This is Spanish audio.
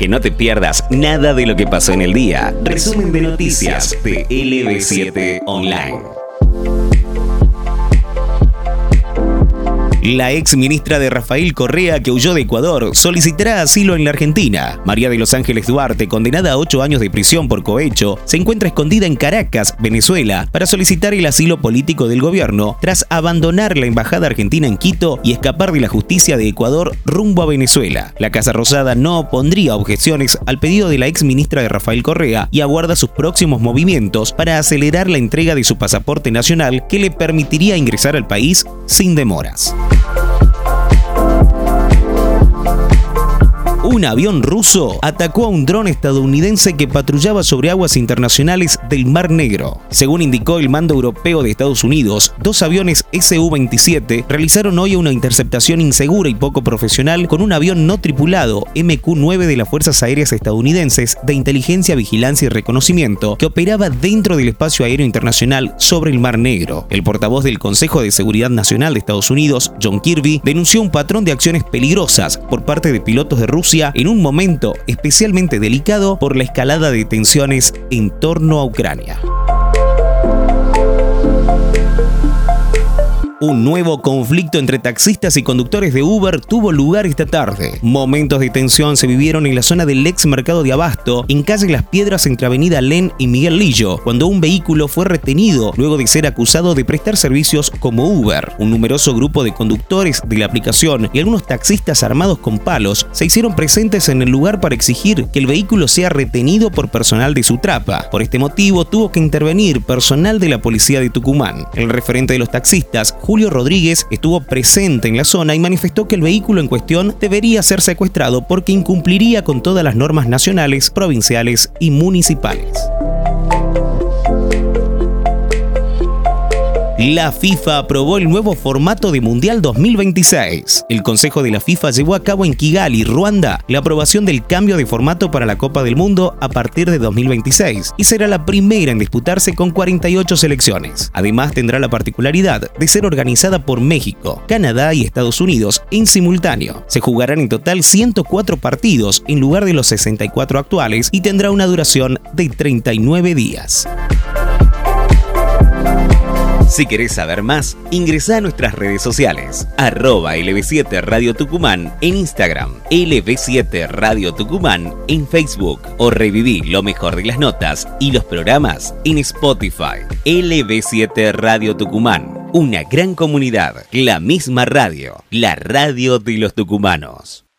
que no te pierdas nada de lo que pasó en el día. Resumen de noticias de LB7 Online. La ex ministra de Rafael Correa, que huyó de Ecuador, solicitará asilo en la Argentina. María de Los Ángeles Duarte, condenada a ocho años de prisión por cohecho, se encuentra escondida en Caracas, Venezuela, para solicitar el asilo político del gobierno tras abandonar la embajada argentina en Quito y escapar de la justicia de Ecuador rumbo a Venezuela. La Casa Rosada no pondría objeciones al pedido de la ex ministra de Rafael Correa y aguarda sus próximos movimientos para acelerar la entrega de su pasaporte nacional que le permitiría ingresar al país sin demoras. Un avión ruso atacó a un dron estadounidense que patrullaba sobre aguas internacionales del Mar Negro. Según indicó el mando europeo de Estados Unidos, dos aviones Su-27 realizaron hoy una interceptación insegura y poco profesional con un avión no tripulado MQ-9 de las Fuerzas Aéreas estadounidenses de inteligencia, vigilancia y reconocimiento que operaba dentro del espacio aéreo internacional sobre el Mar Negro. El portavoz del Consejo de Seguridad Nacional de Estados Unidos, John Kirby, denunció un patrón de acciones peligrosas por parte de pilotos de Rusia en un momento especialmente delicado por la escalada de tensiones en torno a Ucrania. Un nuevo conflicto entre taxistas y conductores de Uber tuvo lugar esta tarde. Momentos de tensión se vivieron en la zona del ex mercado de Abasto, en calle Las Piedras entre Avenida Len y Miguel Lillo, cuando un vehículo fue retenido luego de ser acusado de prestar servicios como Uber. Un numeroso grupo de conductores de la aplicación y algunos taxistas armados con palos se hicieron presentes en el lugar para exigir que el vehículo sea retenido por personal de su trapa. Por este motivo tuvo que intervenir personal de la policía de Tucumán. El referente de los taxistas, Julio Rodríguez estuvo presente en la zona y manifestó que el vehículo en cuestión debería ser secuestrado porque incumpliría con todas las normas nacionales, provinciales y municipales. La FIFA aprobó el nuevo formato de Mundial 2026. El Consejo de la FIFA llevó a cabo en Kigali, Ruanda, la aprobación del cambio de formato para la Copa del Mundo a partir de 2026 y será la primera en disputarse con 48 selecciones. Además, tendrá la particularidad de ser organizada por México, Canadá y Estados Unidos en simultáneo. Se jugarán en total 104 partidos en lugar de los 64 actuales y tendrá una duración de 39 días. Si querés saber más, ingresa a nuestras redes sociales, arroba LB7 Radio Tucumán en Instagram, LB7 Radio Tucumán en Facebook o reviví lo mejor de las notas y los programas en Spotify. LB7 Radio Tucumán, una gran comunidad, la misma radio, la radio de los tucumanos.